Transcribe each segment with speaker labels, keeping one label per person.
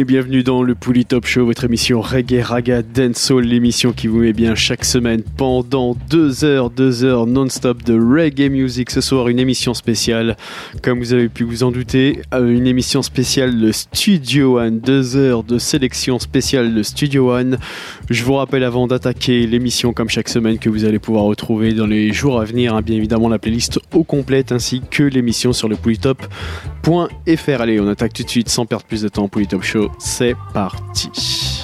Speaker 1: Et bienvenue dans le Pouli Top Show, votre émission Reggae Raga Dancehall, l'émission qui vous met bien chaque semaine pendant deux heures, deux heures non-stop de reggae music. Ce soir, une émission spéciale, comme vous avez pu vous en douter, euh, une émission spéciale de Studio One, deux heures de sélection spéciale de Studio One. Je vous rappelle avant d'attaquer l'émission comme chaque semaine que vous allez pouvoir retrouver dans les jours à venir, hein, bien évidemment la playlist au complète ainsi que l'émission sur le polytop.fr. Allez, on attaque tout de suite sans perdre plus de temps pour Top Show. C'est parti.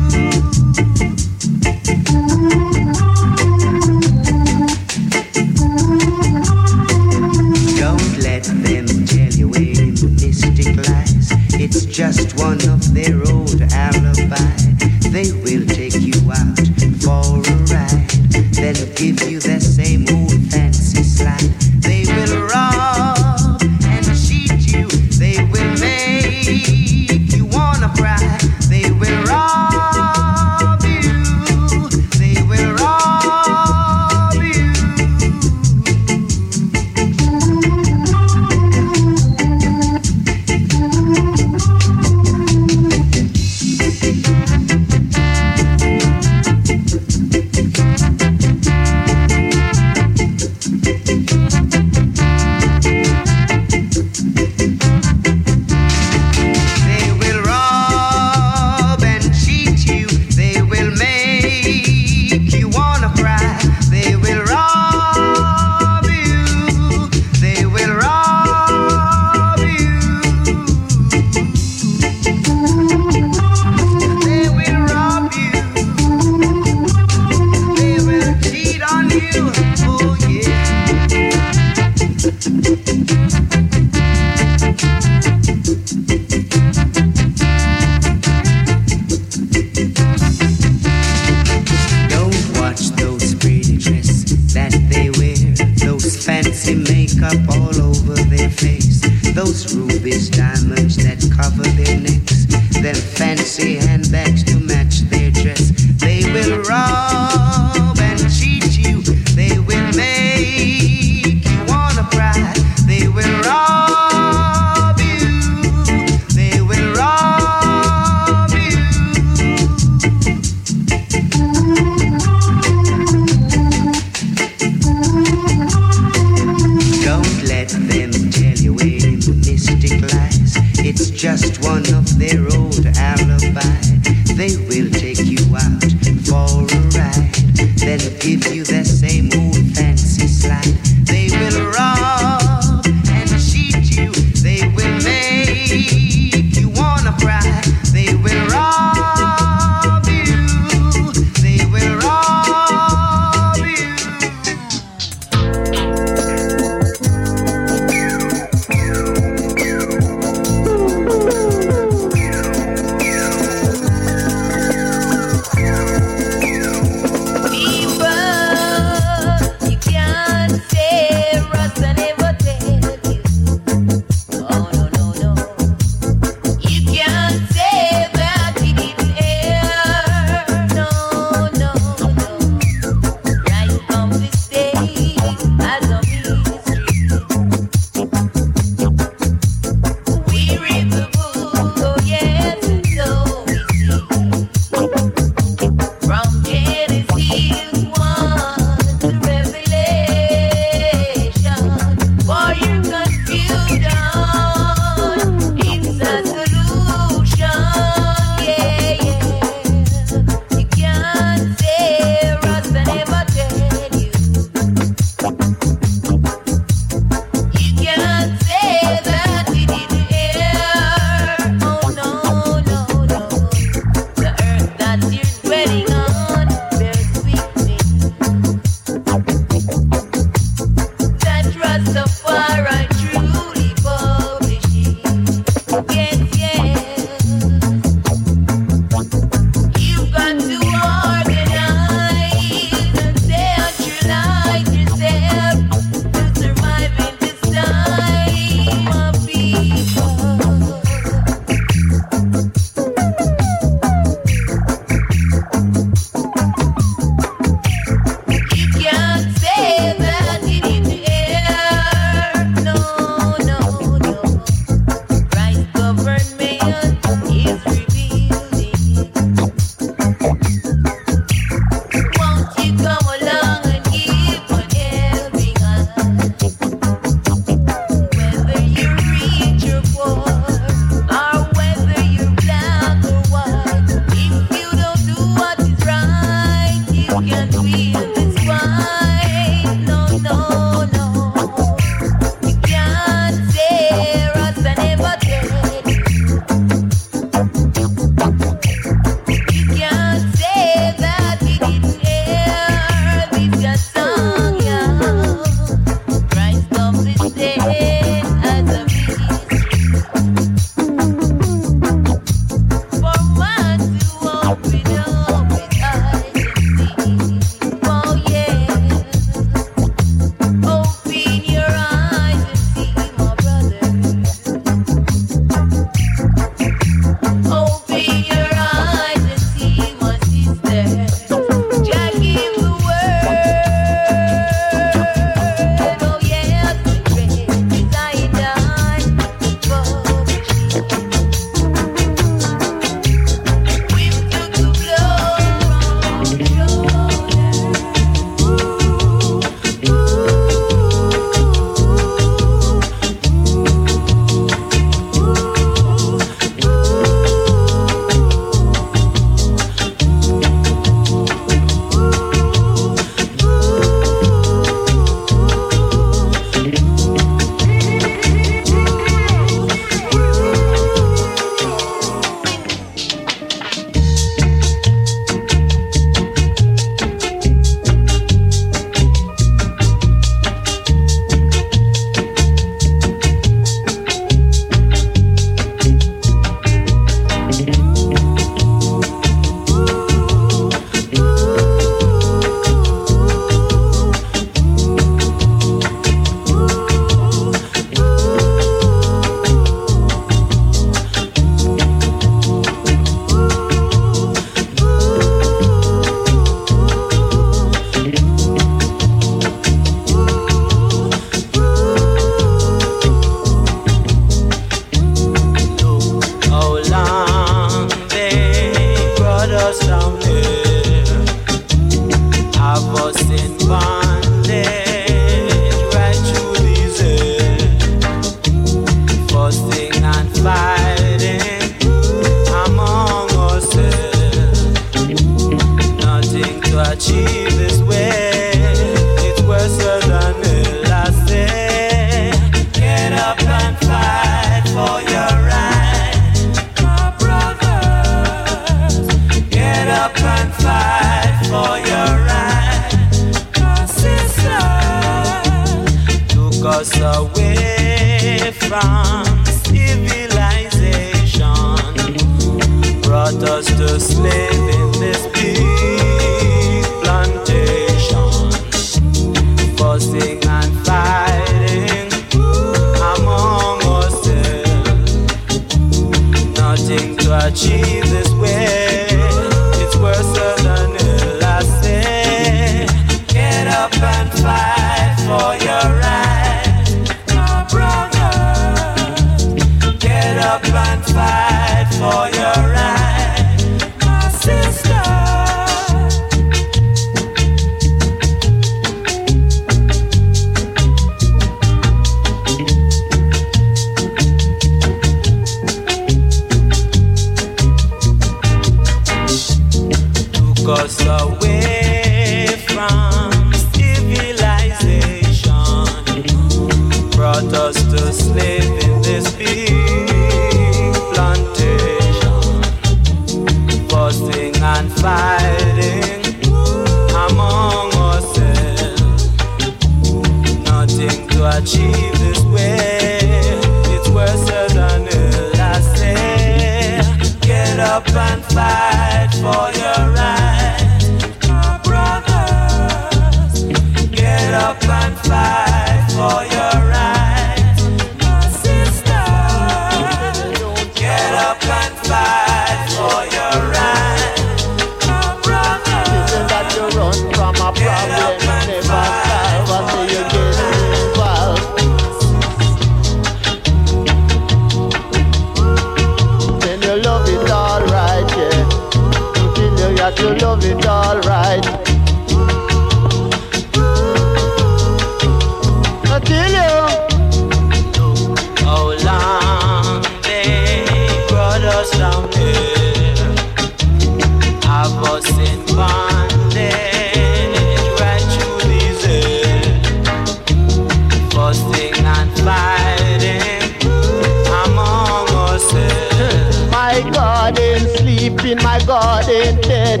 Speaker 2: my garden, sleep in my garden dead.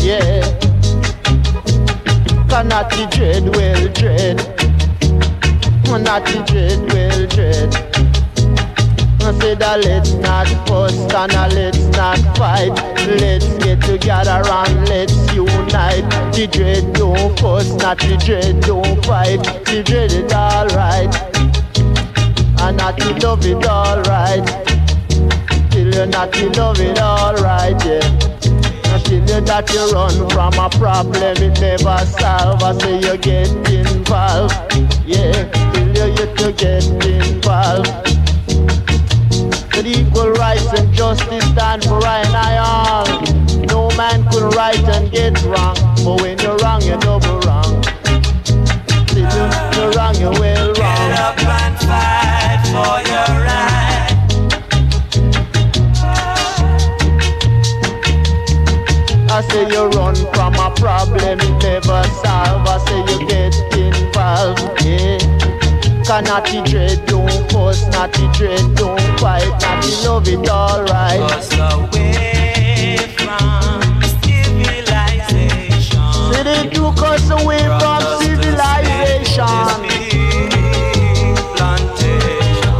Speaker 2: Yeah. Cannot Kanati dread, well dread. Cannot Kanati dread, well dread. I said, uh, let's not fuss and uh, let's not fight. Let's get together and let's unite. The dread don't fuss, not the dread don't fight. The dread it alright. And I the love it alright you that you love it alright, yeah. I tell you that you run from a problem, it never solve. I say you get involved, yeah.
Speaker 3: Tell you you to get involved. But equal rights and justice stand for
Speaker 4: right and all. No man could right and get wrong, but when you're wrong, you're double wrong. See, you're wrong, you're well wrong. Get up and fight for your I say you run from a problem never solve. I say you get involved, yeah. Can naughty dread, don't force, naughty dread, don't fight, naughty love it alright. Just away from civilization. See they took us away from, civilization.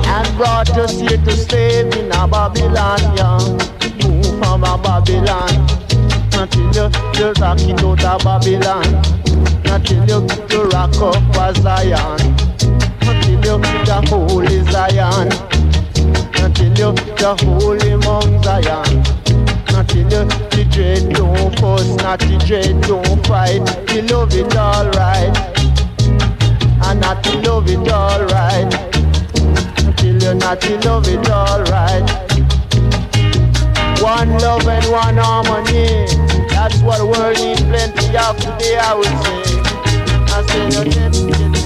Speaker 4: And brought us here to stay in a Babylon, yeah. Move from a Babylon. Until you, you rock it out of
Speaker 5: Babylon. Until you, you rock up a Zion. Until you, the holy Zion. Until you, the holy Mount Zion Until you the, dread, don't fuss, not the dread, don't fight. You love it all right, and not to love it all right. Until you not to love it all right. One love and one harmony. That's what the world needs plenty of today, I would say. I say, no,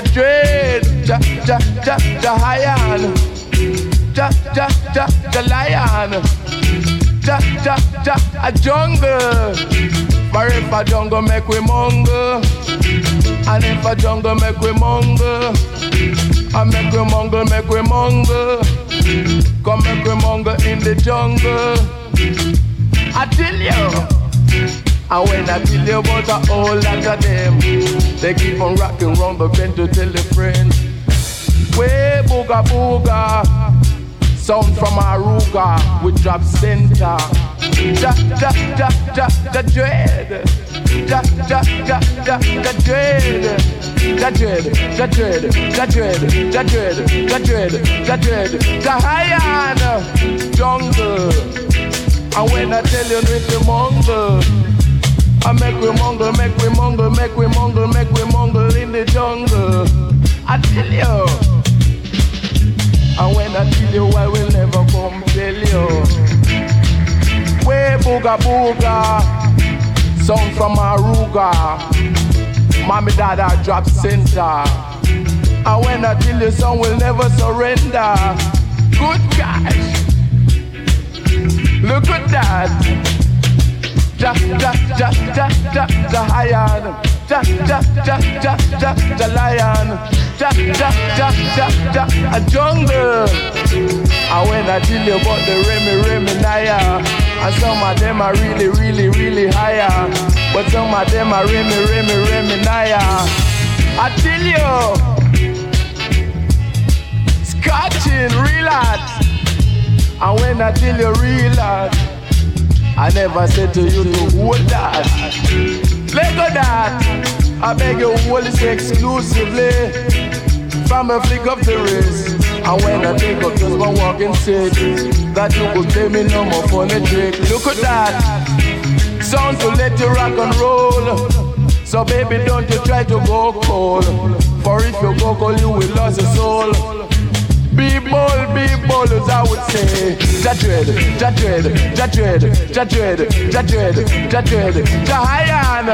Speaker 5: dread, ja, ja, ja, ja, higher. Ja, ja, ja, ja, lion. Ja, ja, ja, a jungle. But if a jungle make we mungle, and if a jungle make we mungle, I make we mungle, make we mungle, come make we mungle in the jungle. I tell you. And when I tell you about a whole lot of them, they keep on rocking round the bend to tell their friends. Way booga booga, sound from Aruga, we drop center. Ja, ja, ja, ja, ja, dread. Ja, ja, ja, ja, ja, dread. Ja, dread, ja, dread, ja, dread, ja, dread, ja, dread, ja, dread. Ja, high jungle. And when I tell you with the mongle, I make we mongle, make we mongle, make we mongle, make we mongle in the jungle. I tell you. And when I tell you, I will never come tell you. Way booga booga, sound from Aruga. Mommy dada drop center. And when I tell you, son will never surrender. Good gosh, look at that. Ja ja ja ja ja lion. Ja ja ja ja ja ja lion. Ja ja ja ja ja a jungle. And when I tell you about the Remy Remy Naya. And some of them are really, really, really higher. But some of them are Remy, Remy, Remy Naya. I tell you, scotching, relax. And when I tell you relax, I never said to you to hold that. Let go that. I beg you, hold this exclusively from a flick of the wrist. And when I take up just one walking stick, that you could pay me no more funny trick. Look at that, sound to let you rock and roll. So baby, don't you try to go cold. For if you go cold, you will lose your soul. Be bold, be bold as I would say. Ja dread, ja dread, ja dread, ja dread, ja dread, ja dread, ja highan.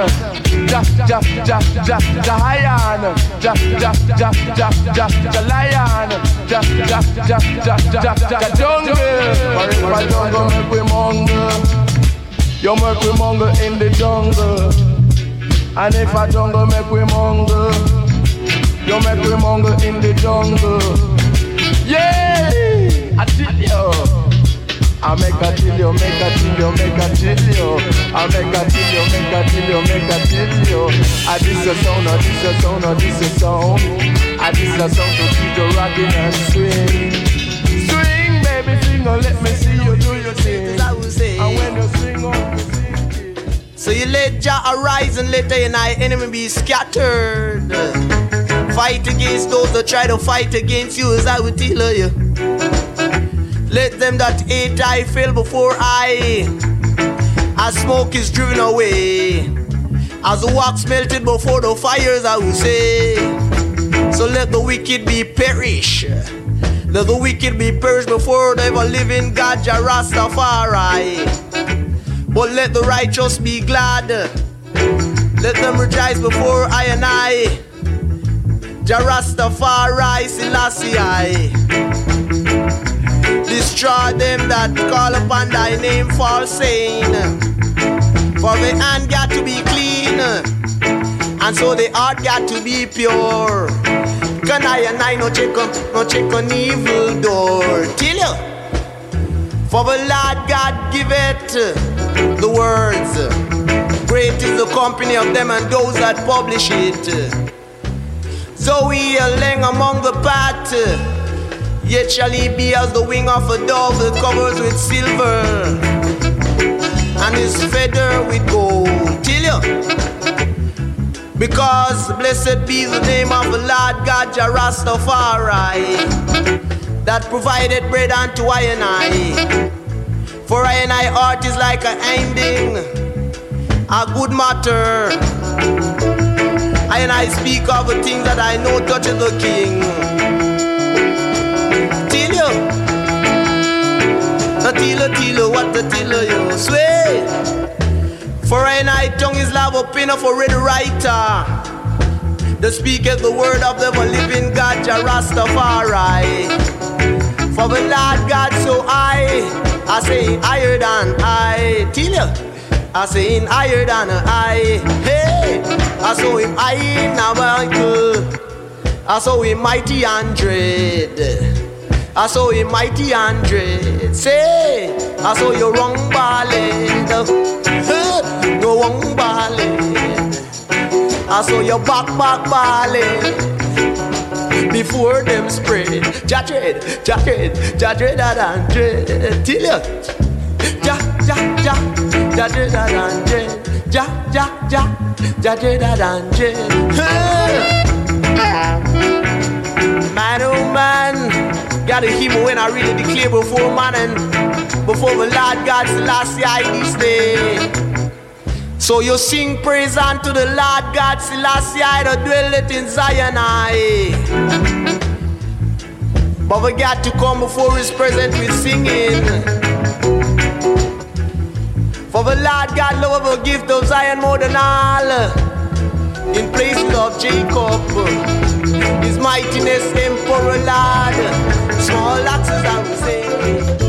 Speaker 5: Ja, ja, ja, ja, ja highan. Ja, ja, ja, ja, ja, ja lion. Ja, ja, ja, ja, ja, ja jungle. For if I jungle make we mongle, you make we mongle in the jungle. And if I jungle make we mongle, you make we mongle in the jungle. Yeah. I make a tell you, make a tell you, make a you. I make a tell you, make a tell you, make a you. I this a sound, I this a sound, I this a sound. I this a sound to keep you rocking and swing. Swing, baby, swing, or let me see you do your thing. And when you swing on,
Speaker 6: so you let Jah arise and let the enemy be scattered. Fight against those that try to fight against you, as I would tell you. Let them that hate I fail before I, as smoke is driven away, as the wax melted before the fires, I will say. So let the wicked be perish. Let the wicked be perished before the ever living God, Jah Rastafari. But let the righteous be glad. Let them rejoice before I and I. Jah Rastafari Selassie Destroy them that call upon thy name fall saying For the hand got to be clean And so the heart got to be pure. Can I and I no check on, no check on evil door? Tell you For the Lord God give it the words. Great is the company of them and those that publish it. Zoe a laying among the path. Yet shall he be as the wing of a dove that covers with silver, and his feather with gold. Tell you. Because blessed be the name of the Lord God Jah Rastafari that provided bread unto I and I. For I and I heart is like a ending, a good matter. I and I speak of the things that I know touches the king. The tiller, tiller, what the tiller you swear. For I tongue is love a pen of a red writer. The speaketh the word of the living God, Rastafari. For the Lord God so I, I say higher than I. You. I say in higher than I. Hey, I saw him high in America. I saw him mighty hundred. I saw him mighty hundred. Say, I saw you wrong ballad. No wrong ballad. I saw your back back ballad before them spread. Jadred, Jadred, Jadred, and dread. Till you, ja, ja, ja ja da danje, ja ja ja, ja da danje. Man oh man, gotta hear me when I really declare before man and before the Lord God Selassie I this day. So you sing praise unto the Lord God Selassie I that dwelleth in Zion I. But we got to come before his presence with singing. For the Lord God love will give to Zion more than all. In places of Jacob, His mightiness, Emperor Lord. Small axes I will say.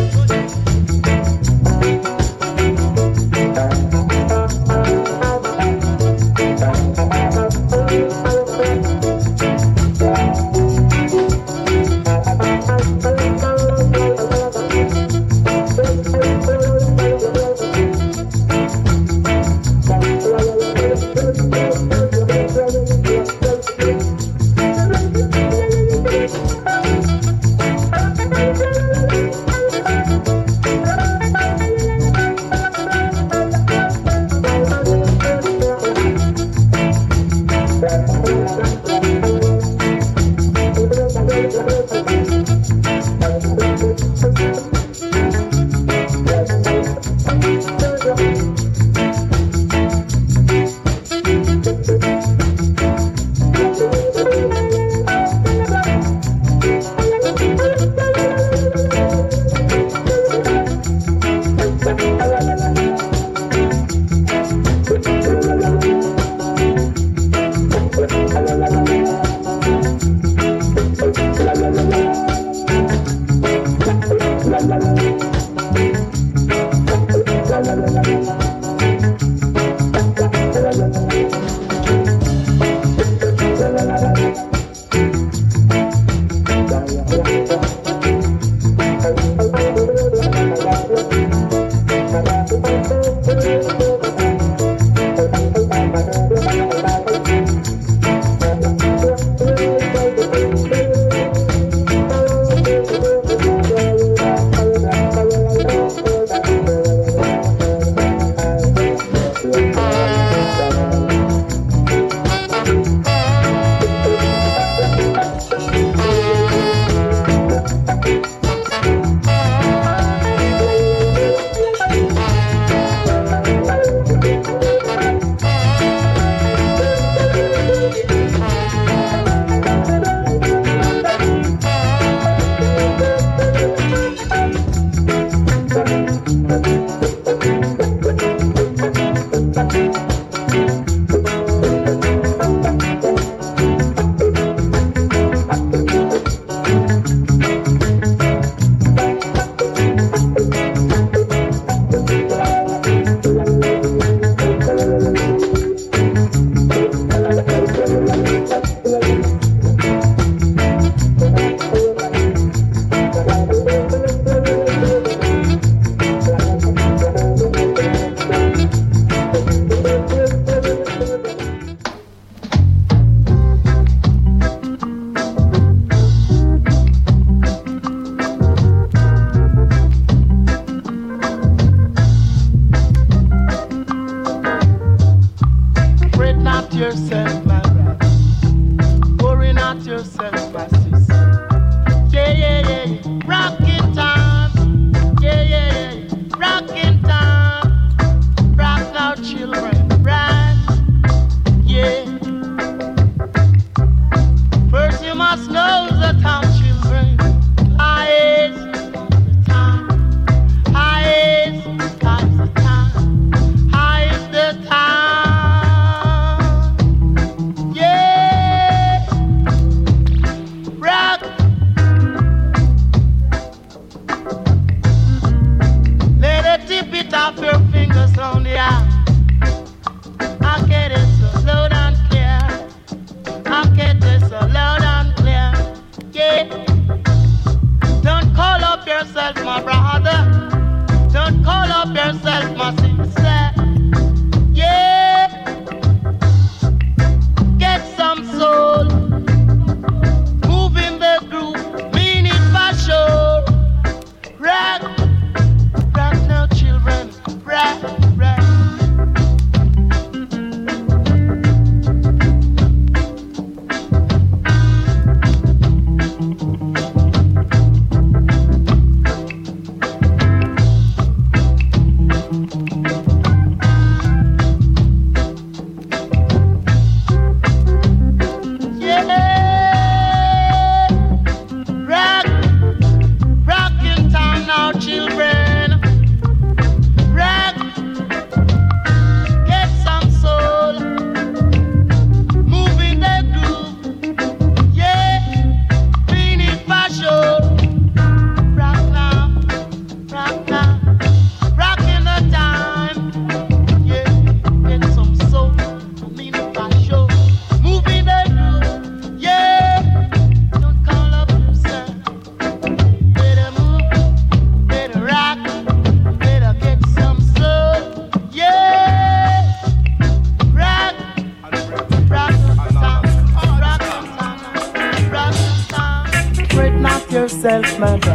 Speaker 7: myself, man.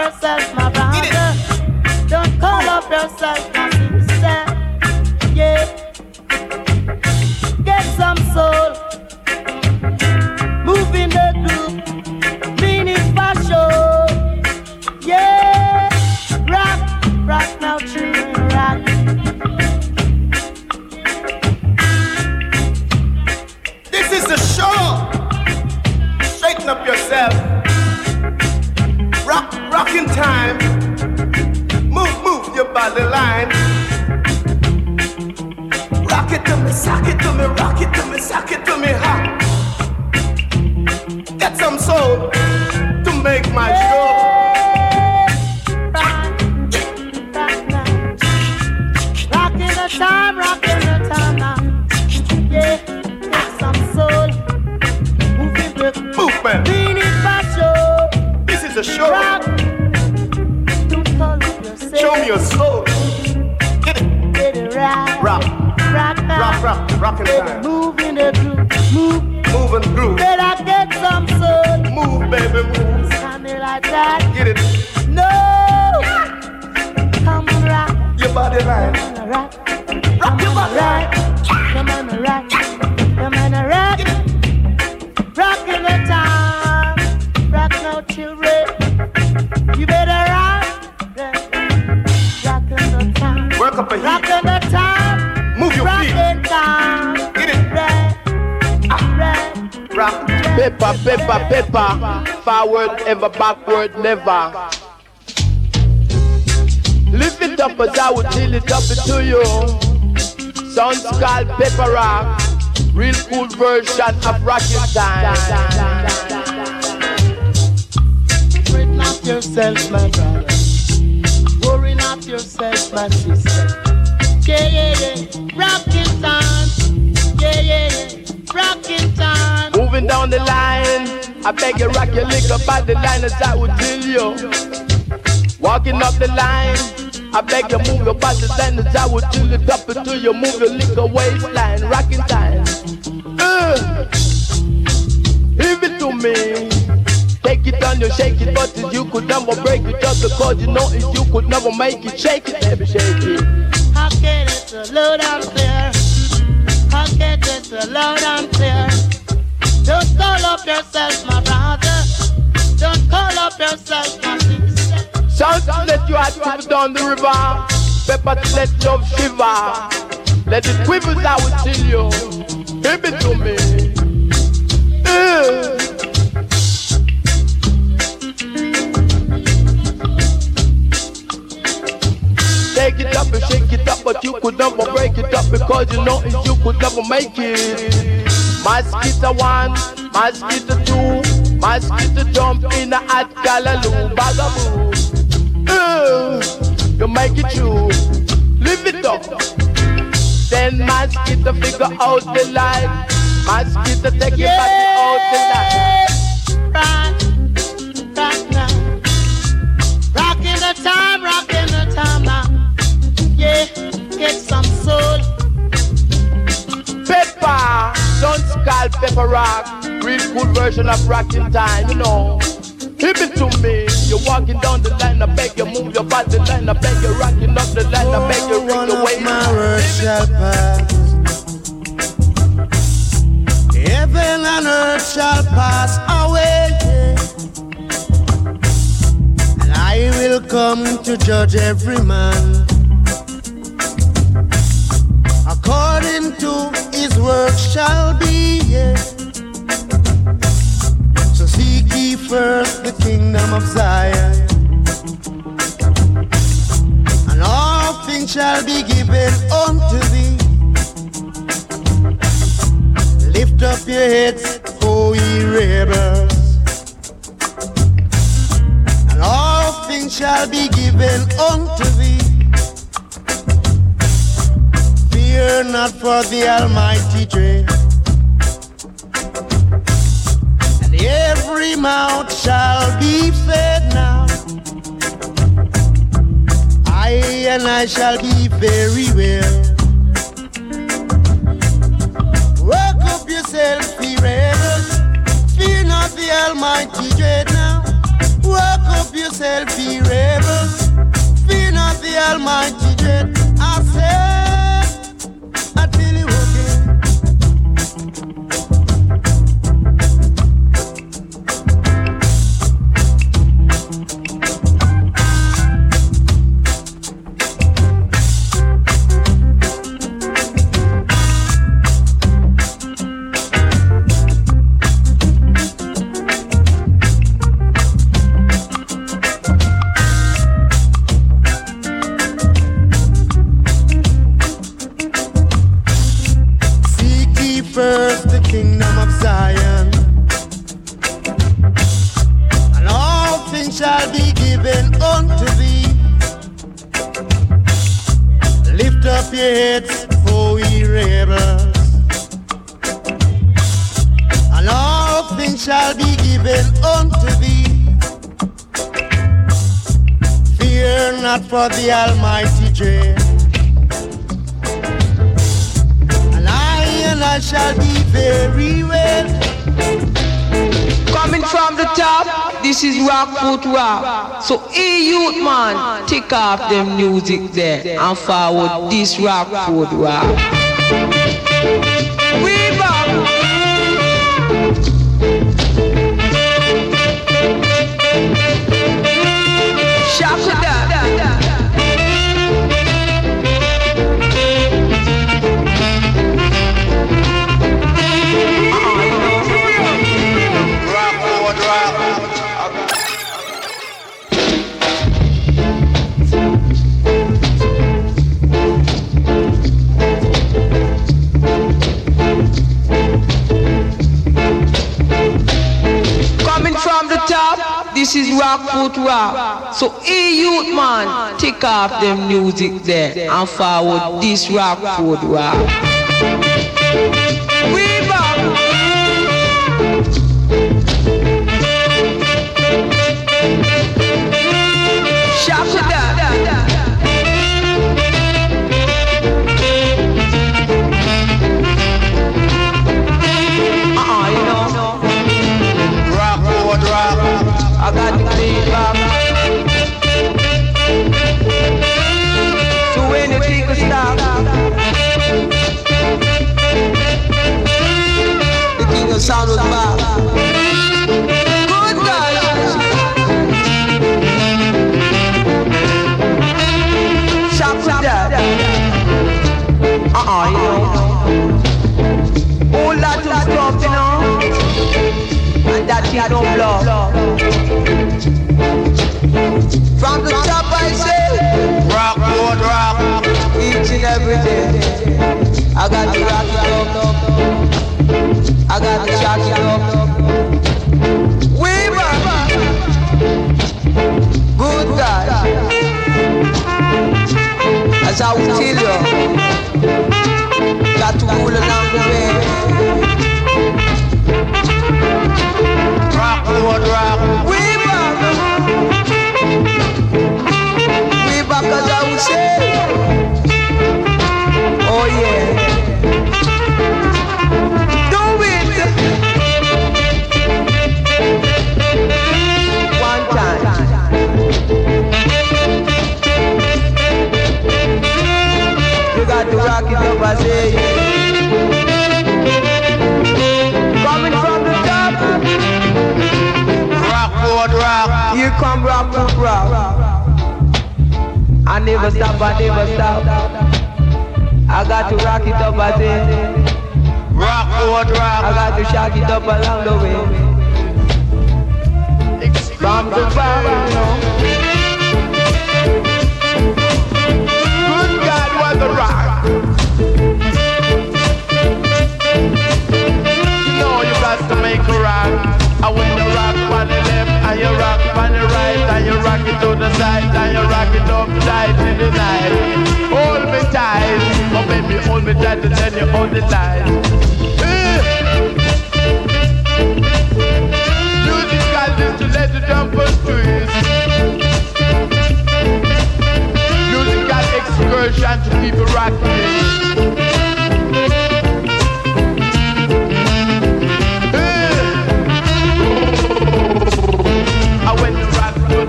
Speaker 3: yourself my brother. Don't call up yourself
Speaker 5: bar. Lift it up as I would deal it up to you. Sounds called Pepper
Speaker 7: Rock. Real cool
Speaker 3: version
Speaker 5: of Rakistan.
Speaker 3: Straighten yourself, my brother. Worry not yourself, my sister. Yeah, yeah, yeah. Rakistan. Yeah, yeah, yeah. Rakistan.
Speaker 5: Moving down the line. I beg you rock your liquor by the line as I would do the line. I beg you move your body as I would tell it up until you move your liquor waistline. Rocking time. Uh, give it to me. Take it down, you shake it, but you could never break it just because you know it, you could never make it. Shake it, baby, shake it.
Speaker 3: Down
Speaker 5: the river. Pepper to let love shiver. Let it quiver, I will tell you. Give it to me. Uh. Take it up and shake it up, but you could never break it up because you know you could never make it. Mosquito one, mosquito two, mosquito jump in a hot galaloo, bagaboo. You make it true, live it up. Then mosquito figure out the light, mosquito take it back out the light.
Speaker 3: Right, right now. Rocking the time, rocking the time now. Yeah, get some soul.
Speaker 5: Pepper, don't call pepper rock. Real good version of rocking time, you know. Walking down the line, I beg you move your body line, I beg you rocking up the line, I beg you ring the way.
Speaker 8: my words shall pass. Heaven and earth shall pass away. And I will come to judge every man according to his work shall be. Yeah. So seek ye first the kingdom of Zion, be given unto thee. Lift up your heads, O ye rebels, and all things shall be given unto thee. Fear not for the Almighty dread, and every mouth shall be fed and I shall be very well. Work up yourself, ye rebels. Fear not the Almighty dread now. Work up yourself, ye rebels. Fear not the Almighty dread.
Speaker 7: So, hey youth man, take off them music there and forward this Rock Fort Rock. So e youth man, take off them music there and forward this rock road rock. We back.
Speaker 9: Uh-uh, I got the big Thing don't blow. From the top I say,
Speaker 6: Rock, road, rock.
Speaker 9: each and every day. I got to rock it up. I got to shock it up. Weaver. Good God. As I will tell you, got to rule along the way.
Speaker 6: Rock, road, rock.
Speaker 9: Weaver. Weaver, cause I will say, oh yeah. Do it. One time. You got to rock it up, I say. Come rock, rock, rock. I never stop, I never stop. I got to rock it up, I say.
Speaker 6: Rock, road,
Speaker 9: I got to shock it up along the way. From the bar.
Speaker 5: Good God, what the rock. You know you got to make a rock. And when you rock on the right, and you rock it to the side, and you rock it up tight in the night. Hold me tight, oh baby, hold me tight, and then you hold the line. Eh. Musical is to let the jumpers twist. Musical excursion to keep it rocking.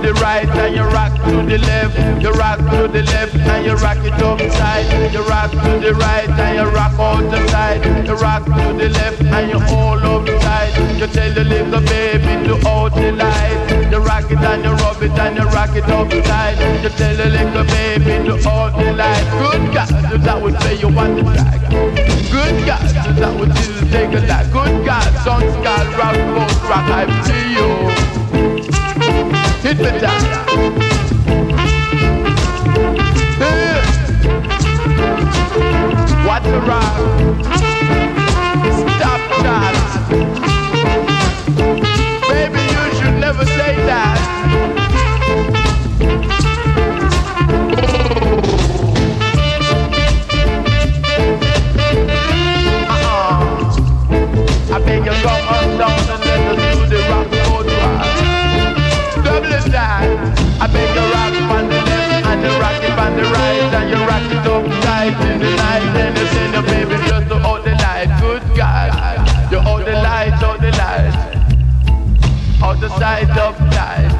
Speaker 5: The right and you rock to the left, you rock to the left and you rock it upside. You rock to the right and you rock out the side. You rock to the left and you all upside. You tell the little baby to out the light. You rock it and you rub it and you rock it upside. You tell the little baby to out the light. Good God, that would say you want the track. Good God, that would still take a lot. Good God, songs called rock, boat, rock, I see you. Hit me down. Hey. What the rock? Stop that. Baby, you should never say that. Uh-uh. I beg you come on down and let the. It down. I beg you rock on the left and you rock it on the right and you rock it up tight in the night. Then you send your baby just to hold the light. Good God, you hold the light, hold the light, hold the side up tight.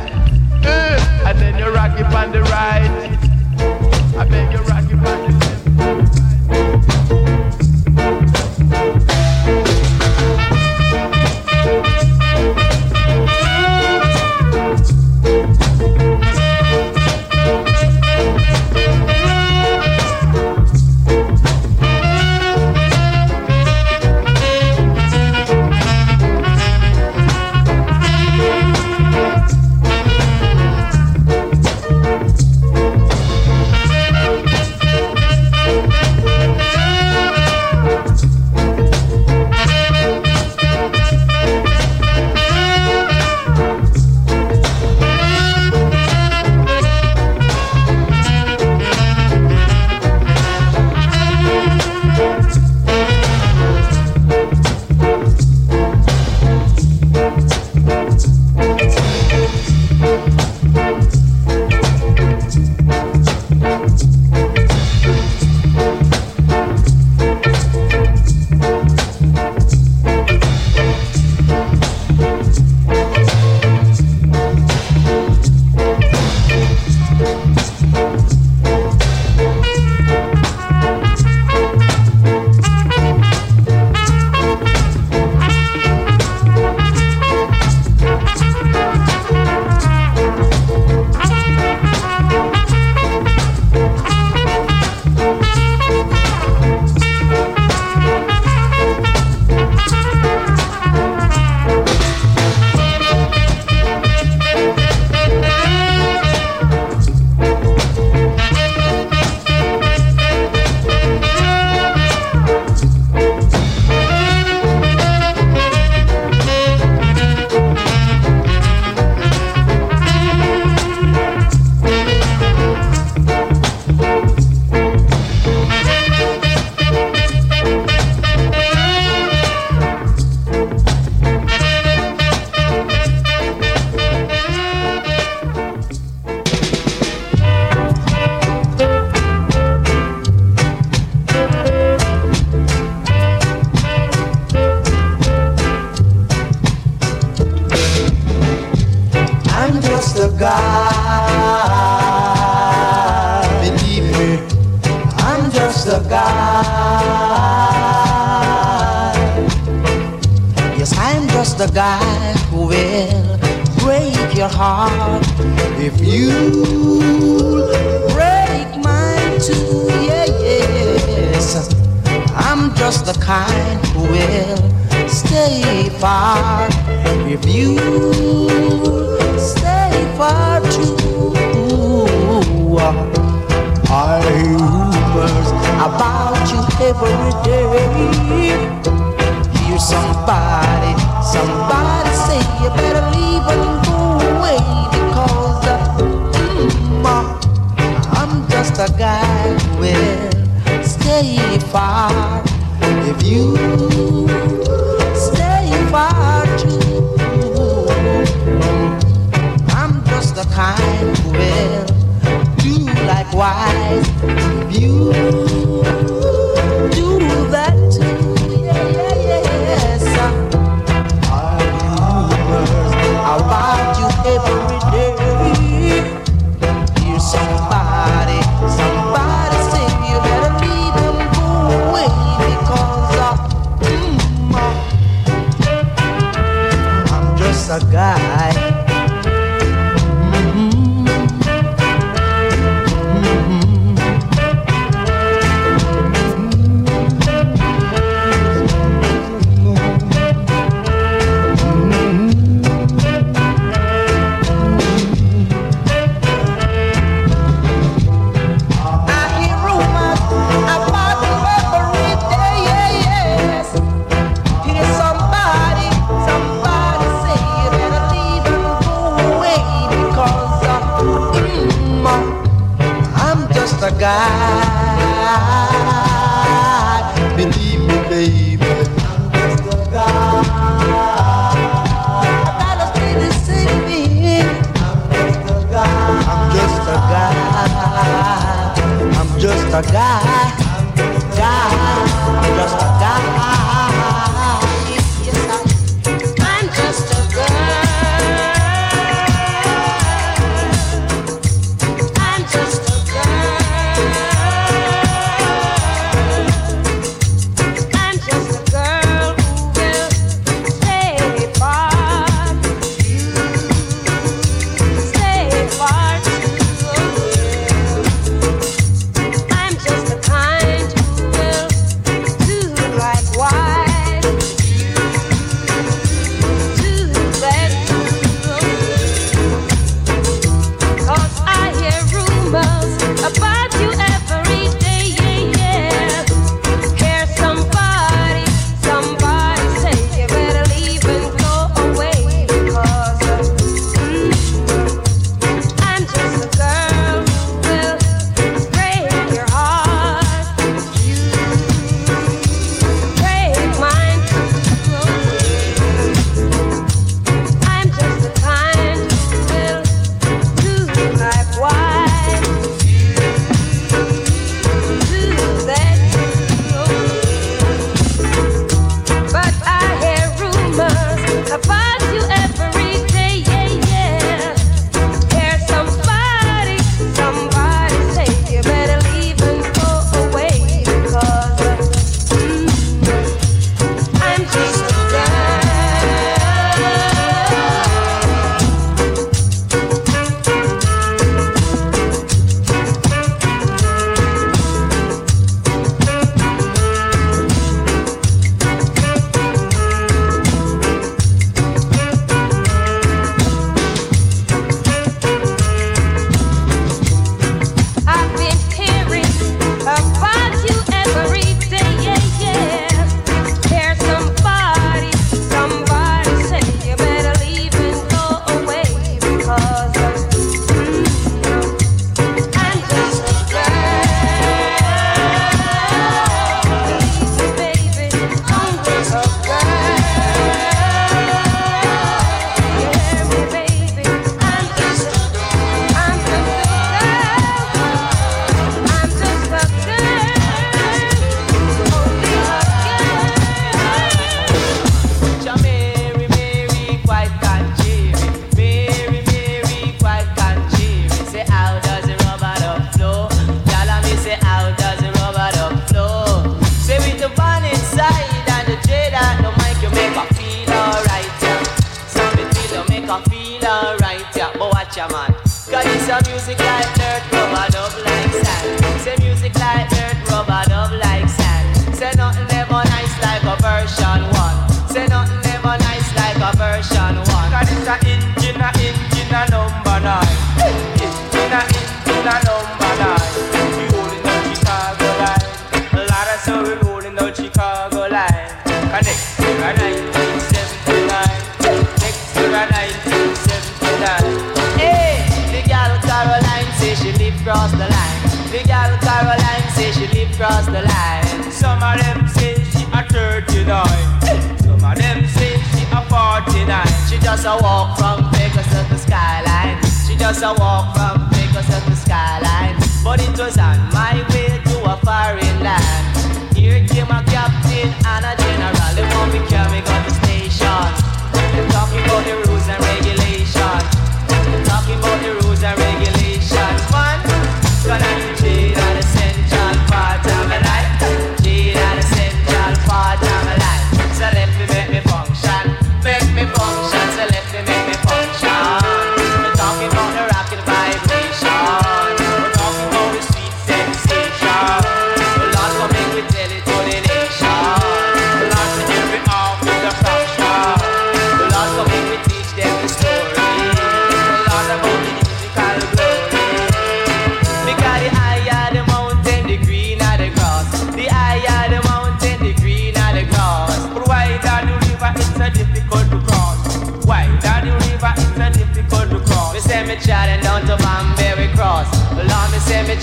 Speaker 8: Just a
Speaker 10: walk from Vegas to the skyline. She just a walk from Vegas to the skyline. But it was on my way to a foreign land.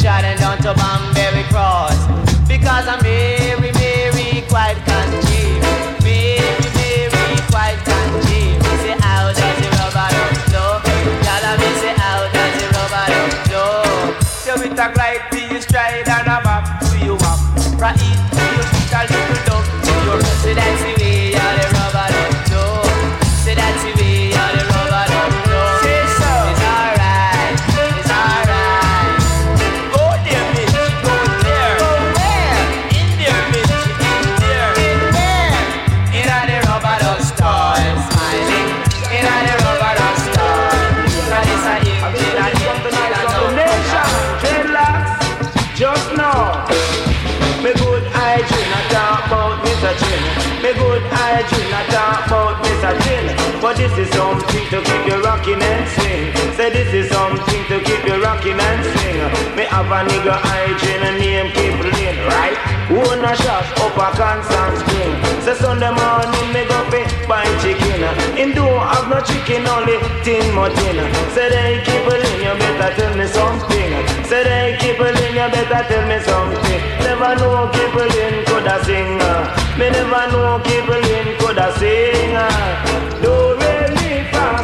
Speaker 10: Me say me
Speaker 11: this is something to keep you rocking and swing. Say this is something to keep you rocking and swing. Me have a nigga hygiene and name keep lean, right? Own a shop up a Constant Spring. Say Sunday morning me go fi buy chicken. Him don't have no chicken, only tin mutton. Say they keep lean, you better tell me something. Say they keep lean, you better tell me something. Never know keep lean coulda sing. Me never know keep lean coulda sing.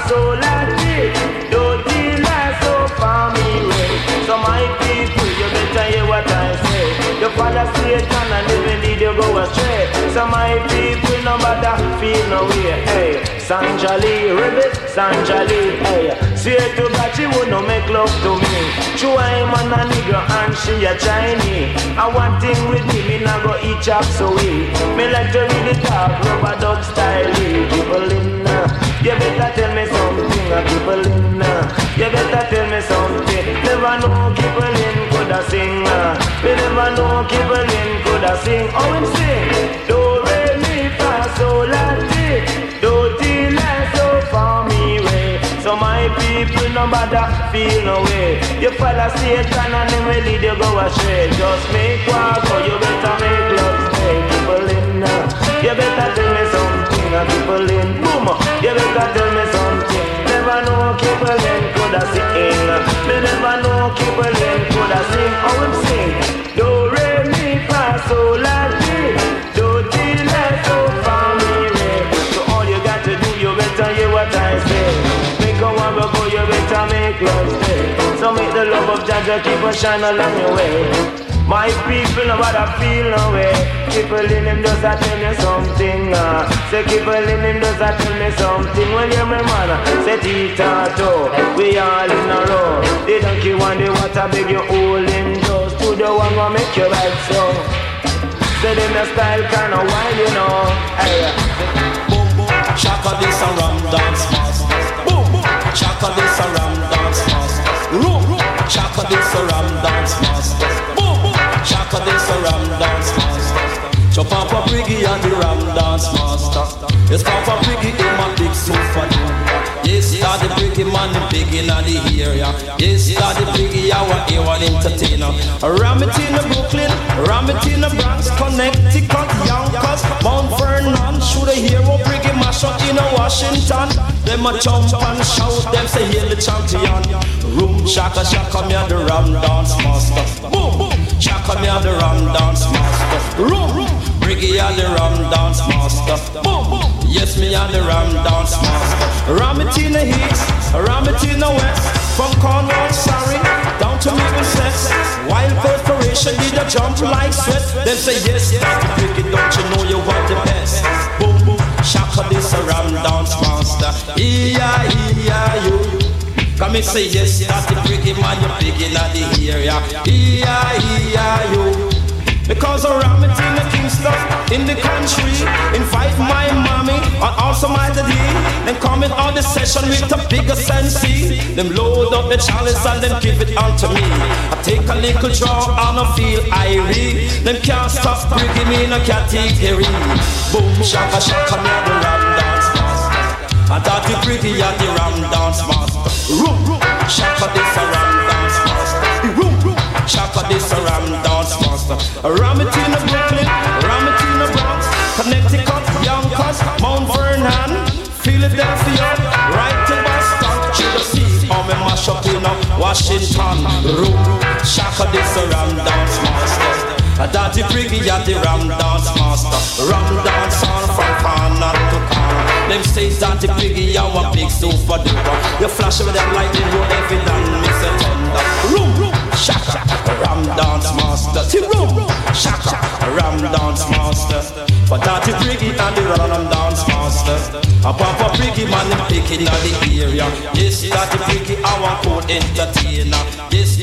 Speaker 11: Do re mi fa sol la ti. Do ti la so fa mi re. So my people, you better hear what I say. Your father Satan and even lead you go astray. So my people, no matter feel no way. Hey, Sanjali, ribbit, Sanjali, hey. Swear to God, she would not make love to me. True, I'm a nigga and she a Chinese. I want thing with me, me nah go eat chop so we. Me like to read it talk, rubber dog style. People in, uh, you better tell me something, uh, people in. uh, You better tell me something. Never know people in coulda sing. uh, Me never know people in coulda sing. Oh, him sing. Do re mi fa sol la ti. Do ti la so fa mi re. So my people no bother feel no way. You follow Satan and him will lead you go astray. Just make one go, you better make love stay. People in, uh, you better uh, People boom, you better tell me something. Never know people in coulda sing. Me never know people in coulda sing. How him sing? Do re mi fa sol la ti. Do ti la so fa mi re. So all you got to do, you better hear what I say. Make a one go, you better make love stay. So make the love of Jah keep on shine along your way. My people know what I feel way. People in him does I tell me something. Uh. Say people in him does I tell me something. Well, yeah, my man. Uh, say Tita toe, we all in a row. They don't care one day what I beg you all in those. To the one gonna make you right so. Say them your style kinda wild, you know. Hey.
Speaker 12: Boom boom, chaka this and ram dance fast. Boom boom, chaka this and ram dance fast. Room, room, chaka this and ram dance fast after this a ram dance master. Chop up a piggy and the ram dance master. Yes, pop a piggy in my man, the big in the area. Yes, Daddy Briggy, our A1 entertainer. The Brooklyn, ram it in the Bronx, Connecticut, Yonkers, Mount Vernon. Should a hero Briggy mash up in a Washington. Them a jump and shout, them say hail the champion. Room shaka shaka, me and the Ram Dance Master. Boom, boom. Shaka me and the Ram Dance Master. Room, room. Briggy and the Ram Dance Master. Boom, boom. Yes, me and the Ram Dance Master. Ram it in the east, ram it in the west. From Cornwall, sorry, down to Middlesex. Wild perspiration did a jump like sweat. Them say yes, Dr. Briggy, don't you know you are the best? Boom, boom. Shaka this a Ram Dance Master. E-I-E-I-U. Come me say yes, that's the Briggy man, you're big in the area. E-I-E-I-U. Because around it in the in the country, invite my mommy and also my daddy. Then coming on the session with a bigger sensei. Them load up the chalice and then give it on to me. I take a little draw and I feel irie. Them can't stop bringing me in a category. Boom, shaka shaka, me the ram dance master. And that the pretty at the ram dance master. Room, shaka this a ram dance master. Room, shaka this a ram dance Ram it in the Brooklyn, ram it in the Bronx, Connecticut, Yonkers, Mount Vernon, Philadelphia, right to Boston. To the sea, how me mash up in Washington. Room, shaka this a ram dance master. A daddy briggy at the ram dance master. Ram dance on from corner to corner. Them say daddy briggy, you a big super duper. You flash with them lightning, roll every down, mix a thunder. Room, room, shaka, ram dance master. See room, shaka, ram dance master. For daddy briggy and the ram dance master. A papa briggy man, them picking at the area. Yes, daddy briggy, our cool entertainer. Yes,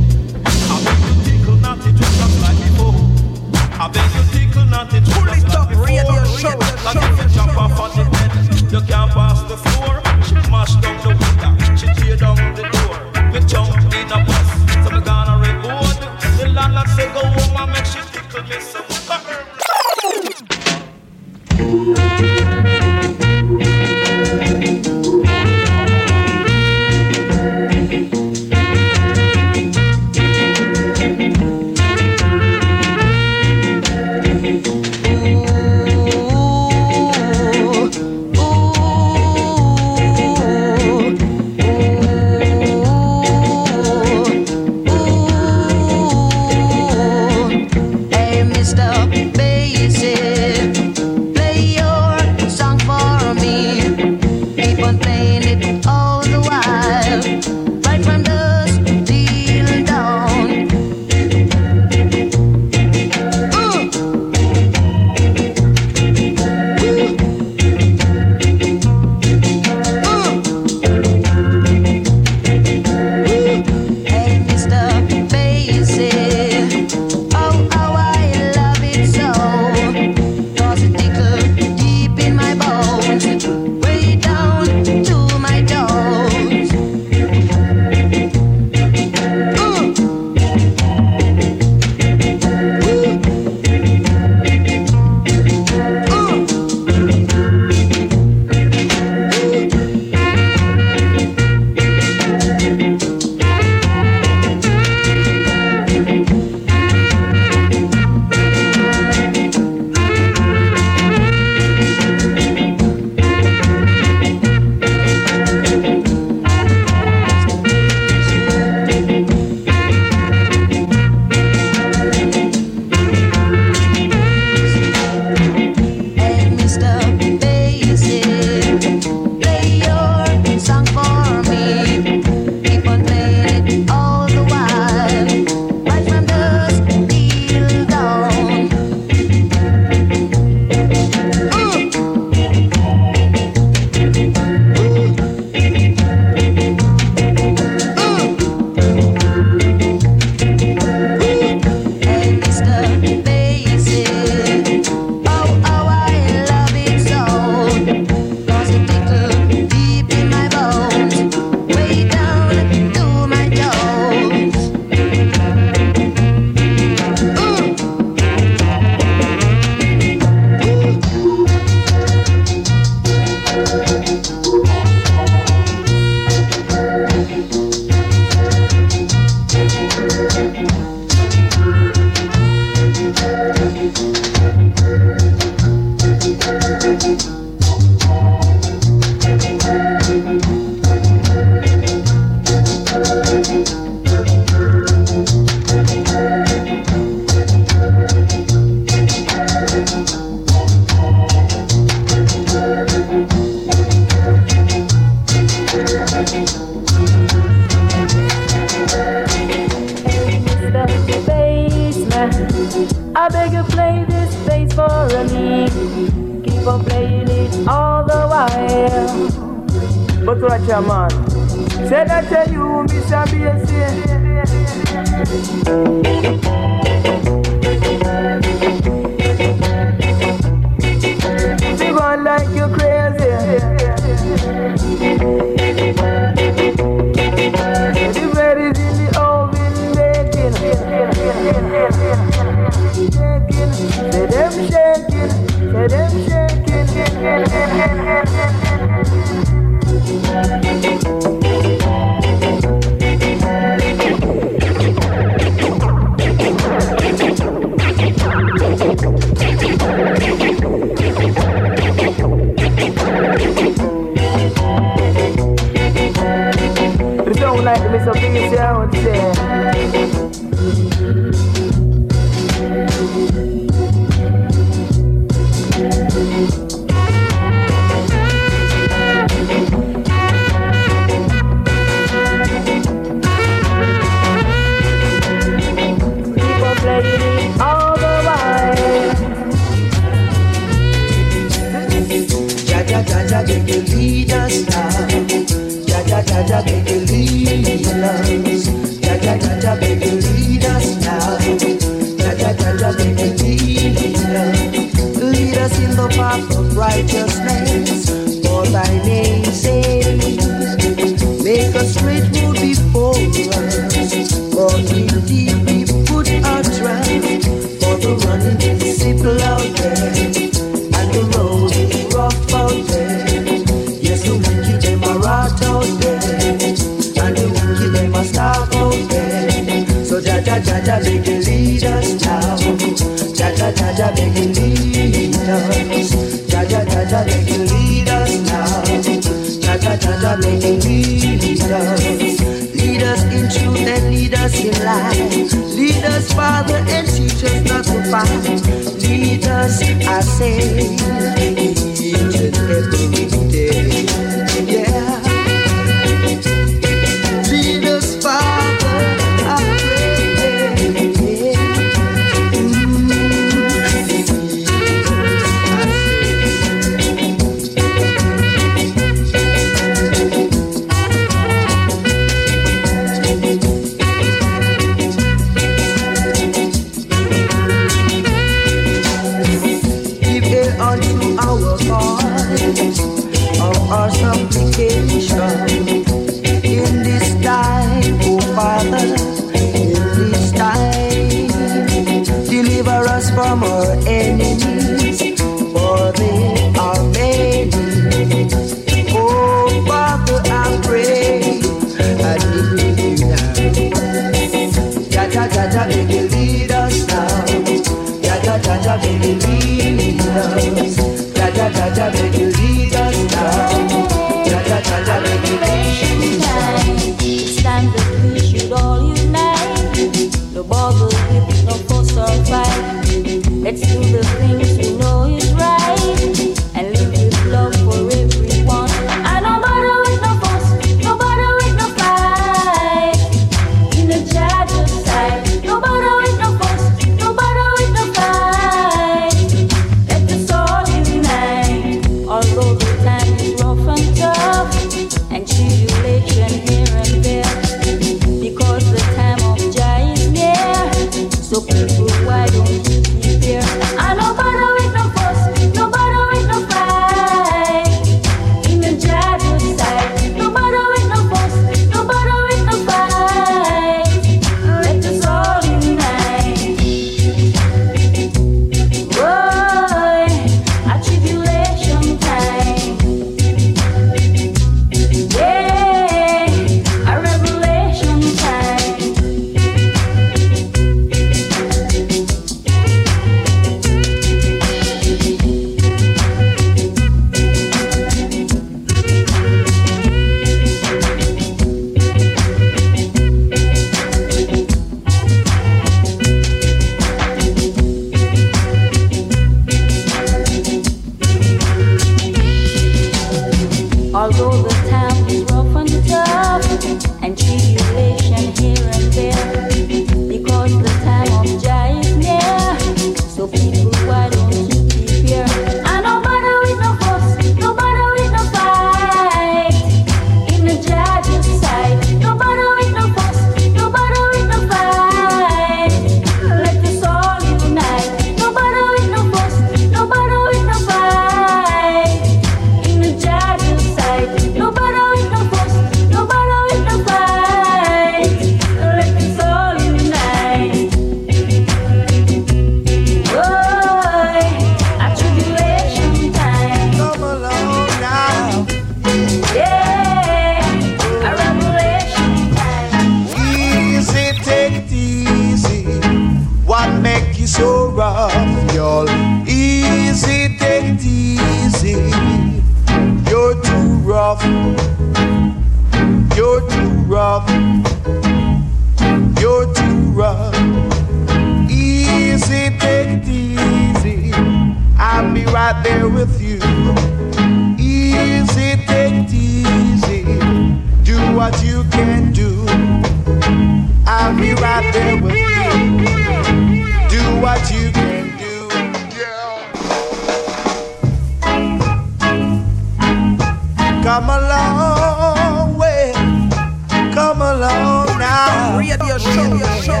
Speaker 6: radio show.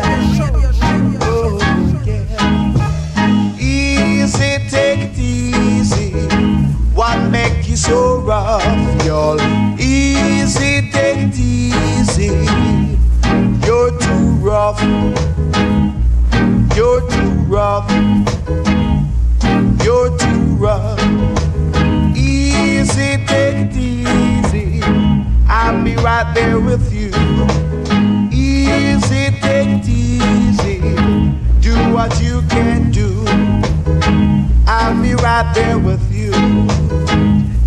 Speaker 8: Easy, take it easy. What make you so rough, y'all? Easy, take it easy. You're too rough. You're too rough. You're too rough. Easy, take it easy. I'll be right there with you. right there with you.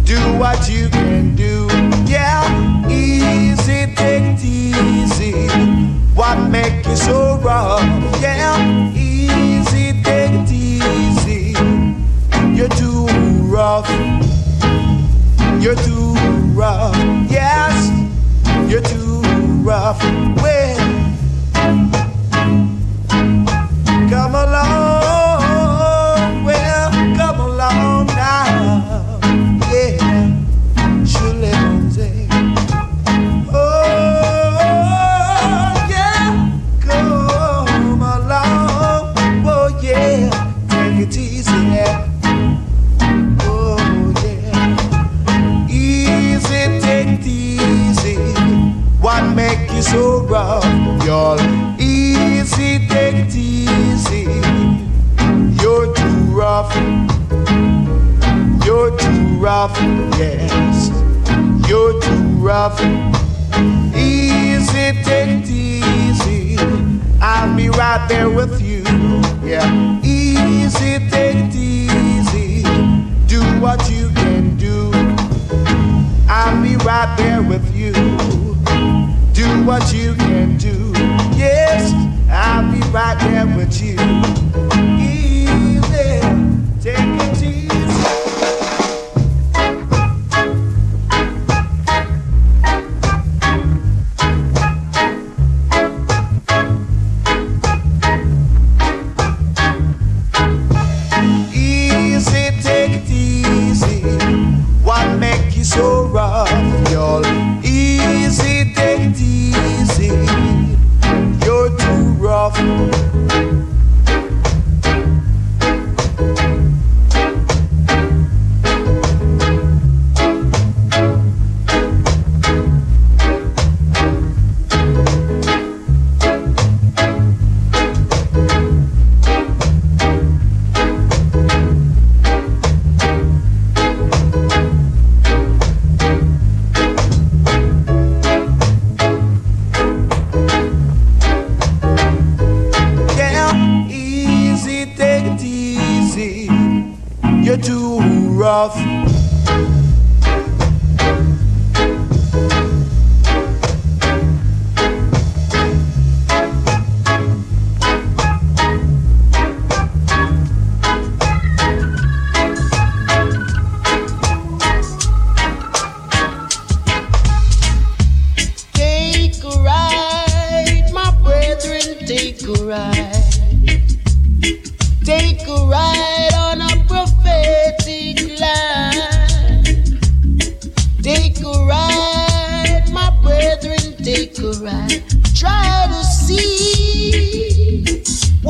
Speaker 8: Do what you can do. Yeah, easy, take it easy. What make you so rough? Yeah, easy, take it easy. You're too rough. You're too rough. Yes, you're too rough. rough, yes, you're too rough. Easy, take it easy, I'll be right there with you. Yeah, easy, take it easy, do what you can do. I'll be right there with you. Do what you can do. Yes, I'll be right there with you.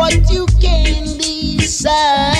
Speaker 8: what you
Speaker 10: can be sad.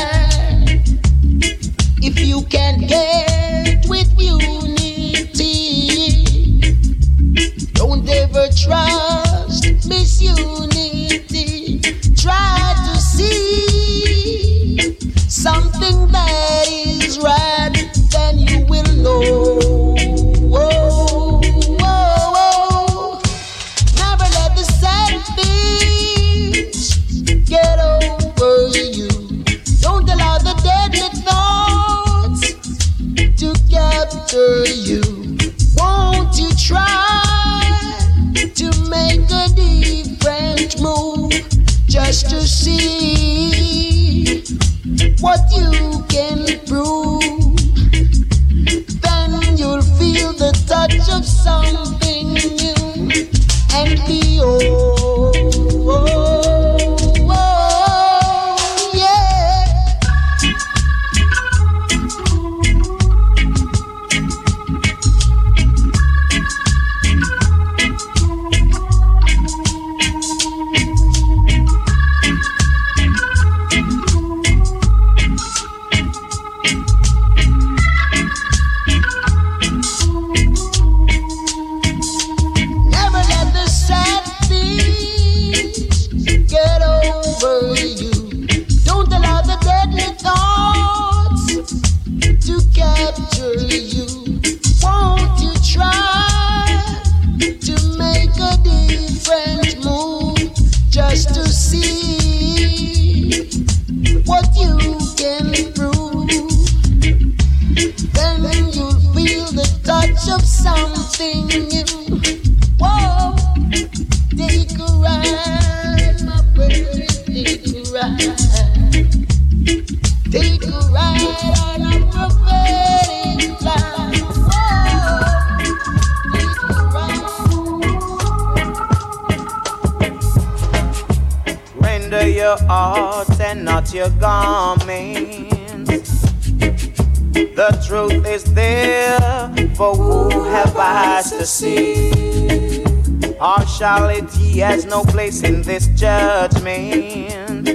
Speaker 13: mercy. Partiality has no place in this judgment.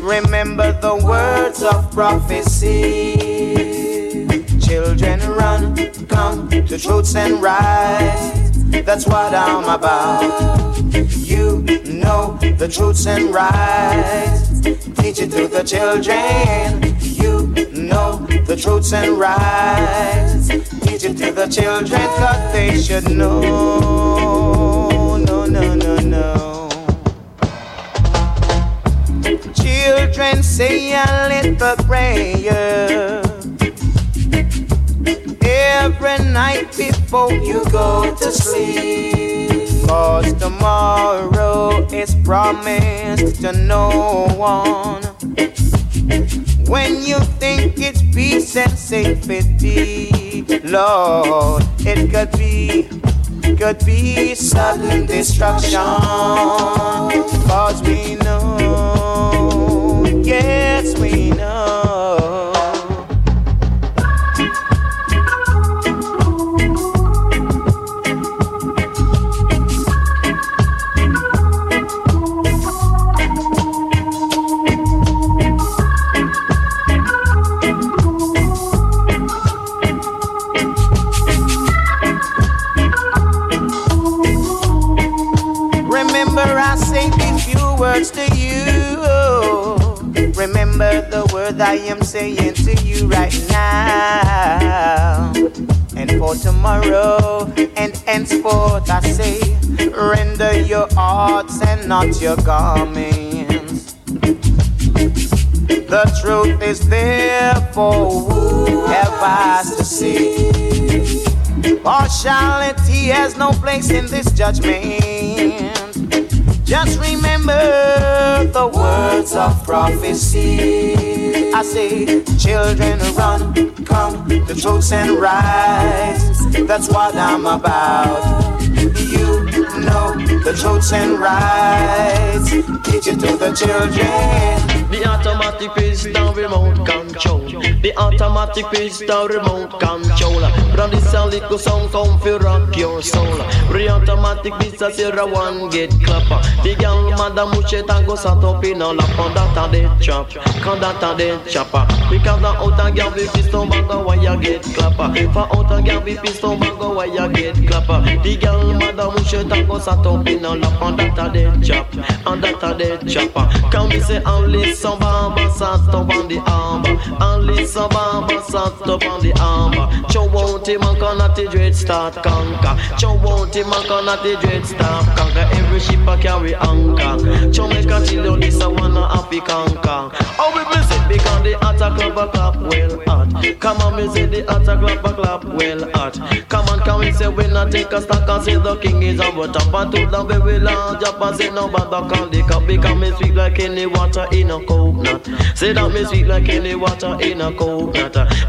Speaker 13: Remember the words of prophecy. Children, run, come to truths and right.
Speaker 10: That's what I'm about. You know the truths and rights. Teach it to the children. You know the truths and rights. Teach it to the children, cause they should know. No, no, no, no. Children say a little prayer every night before you go to sleep. Cause tomorrow is promised to no one. When you think it's peace and safety, Lord, it could be, could be sudden destruction. Cause we know, yes, hearts and not your garments. The truth is there for who have eyes to see. Partiality has no place in this judgment. Just remember the words of prophecy. I say, children, run, come, the truths and rights. That's what I'm about. You know the truths and rights. Teach it to the children.
Speaker 14: The automatic pistol remote control. The automatic pistol remote control. From this a little song come fi rock your soul. The automatic pistol say one get clapper. The girl madam mouche tango sat up in a lap on that a dead chop. Quand that a dead chopper. Because the outer girl with pistol bag why you get clapper. For outer girl with pistol bag why you get clapper. The girl madam mouche tango sat up in a lap on that a dead chop. On that a dead chopper. Come me say only some bamba sat up on the armor. Only some bamba sat up on the armor. Chow won't him and cannot the dread start conquer. Chow won't him and cannot the dread start conquer. Every ship a carry anchor. Chow make a you this a wanna happy conquer. Oh we visit because the attack club a clap well hot. Come on me say the attack club a clap well hot. Come on come we say we not take a stock and say the king is on top and to the very large up and say no bother call the cup because me sweet like any water in a coconut. Say that me sweet like any water in a coconut.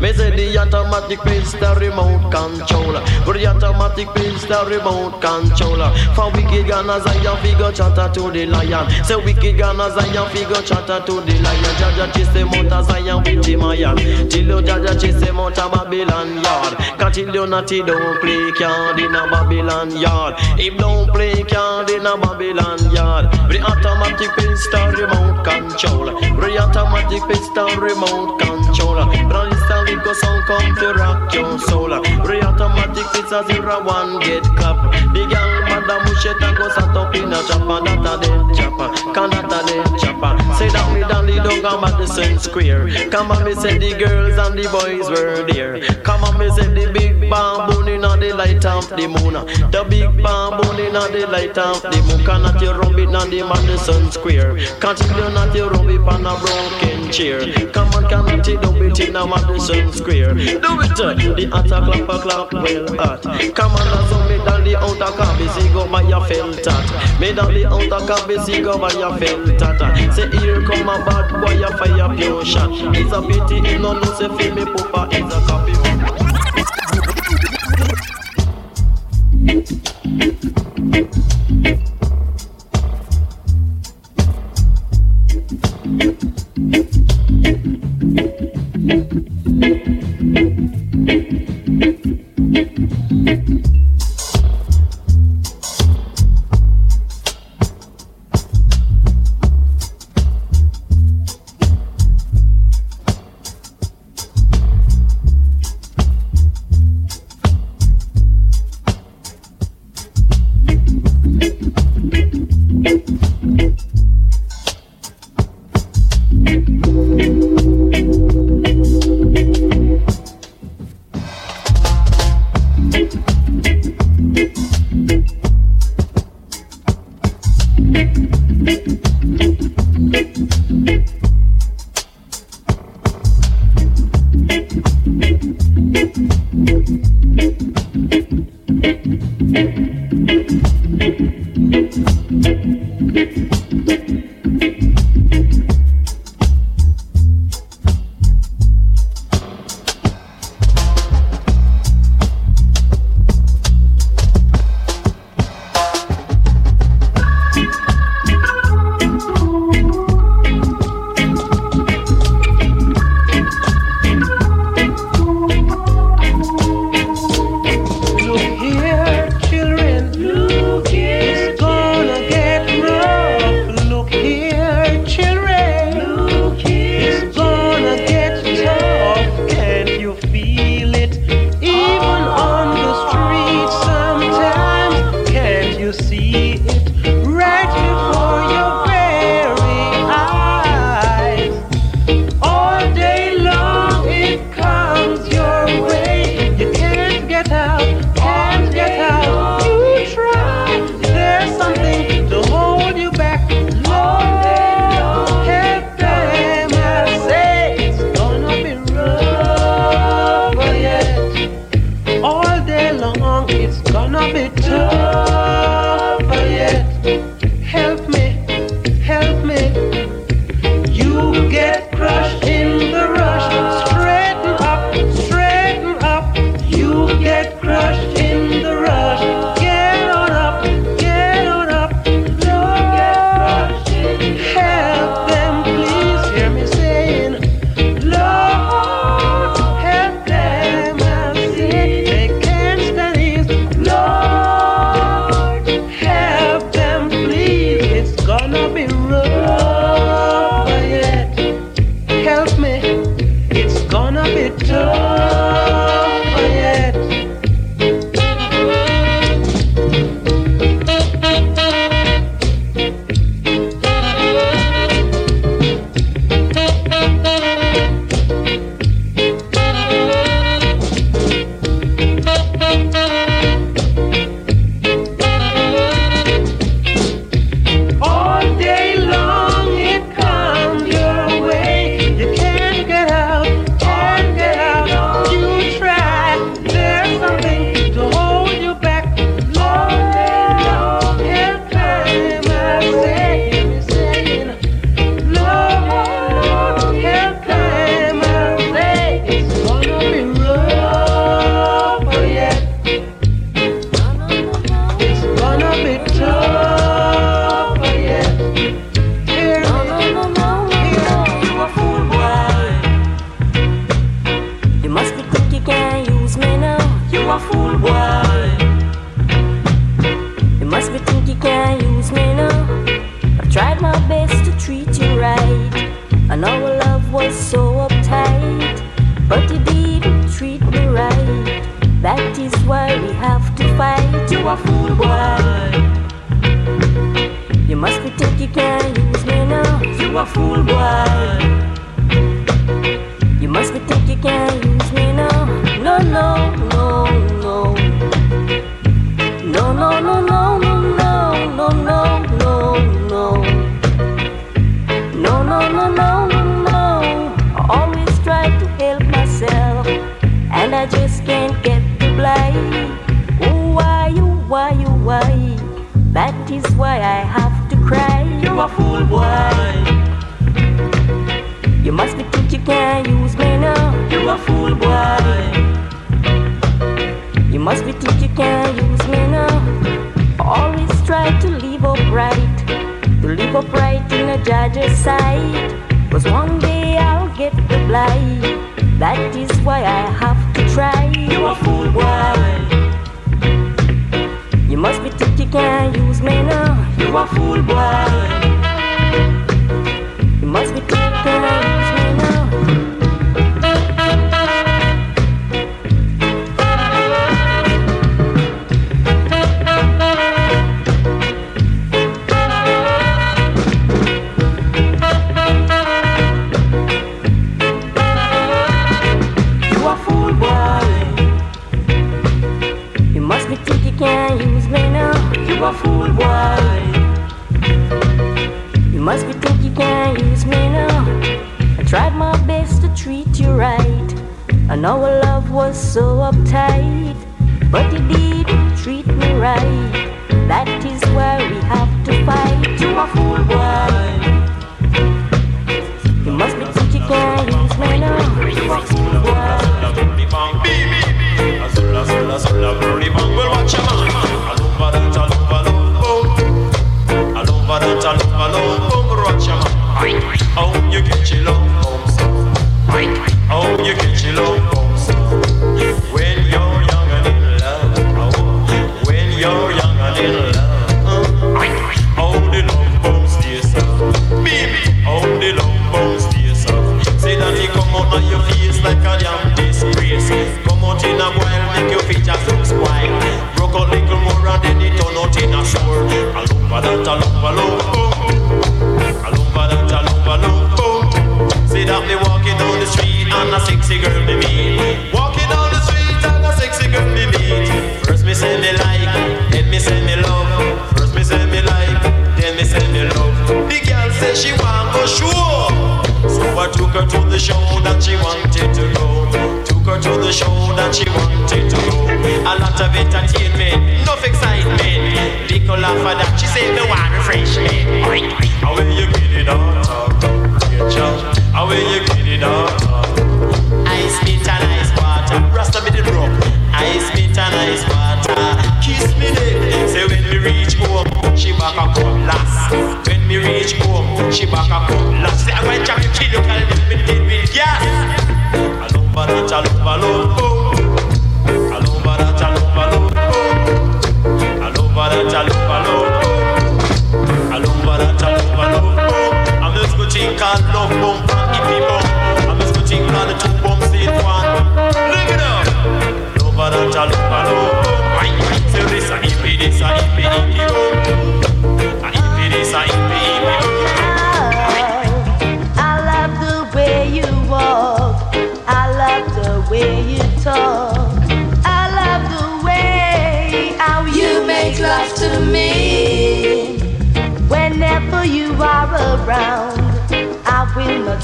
Speaker 14: Me say the automatic pistol remote controller. But the automatic pistol remote controller. For wicked Ghana Zion figure chatter to the lion. Say wicked Ghana Zion figure chatter to the lion. Jah Jah chase the motor Zion with him iron. Till you Jah Jah chase the motor Babylon yard. Cause till you natty don't play card in a Babylon yard. If don't play card in a Babylon yard. The automatic pistol remote controller. The automatic pistol remote controller. Run install go sound come to rock your soul. The automatic pistol zero one get clap. The girl madam mushet and go sat up in a chopper. That a dead chopper. Can that a dead chopper. Say that me down the dog on Madison Square. Come on me say the girls and the boys were there. Come on me say the big bamboo in the light of the moon. The big bamboo in the light of the moon. Cannot you rub it on the Madison Square. Can't you not you rub it on a broken chair. Come on, come on, do it in a Madison Washington Square. Do it, the outer clap a clap well hot. Come on me down the outer cabin, go by your felt tat. Me down the outer cabin, go by your felt. Say here come a bad boy, a fire pure shot. It's a pity him no say me papa is a copy.
Speaker 15: Thank
Speaker 16: you thank
Speaker 14: you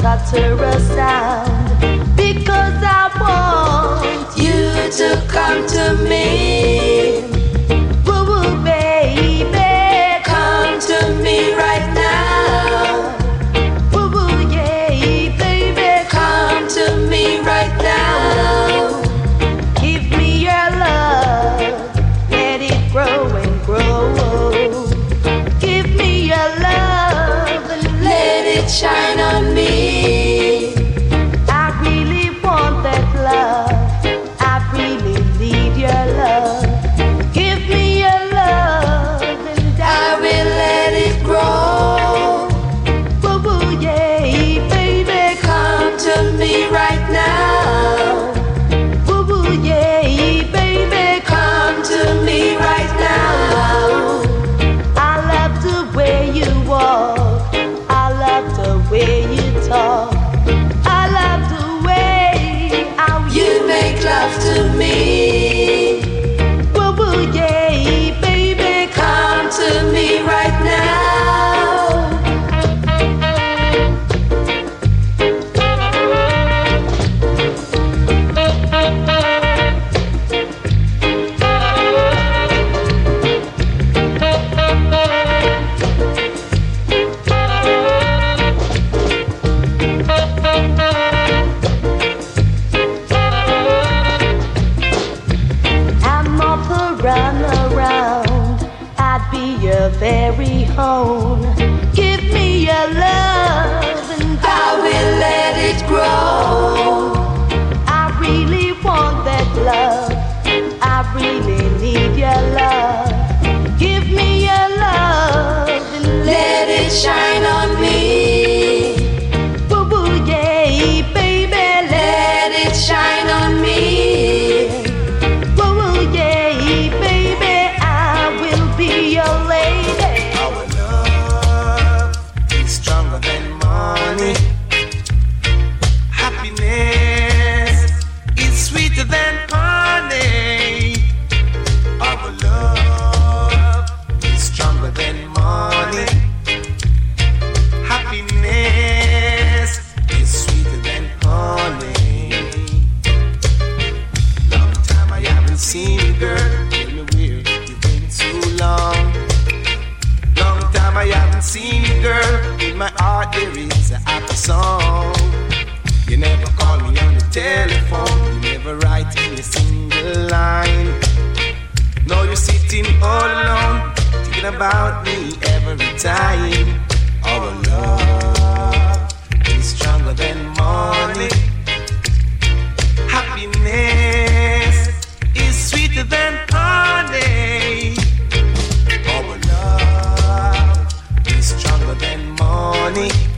Speaker 14: uttered a
Speaker 7: sound because I want you to come to me.
Speaker 10: Money.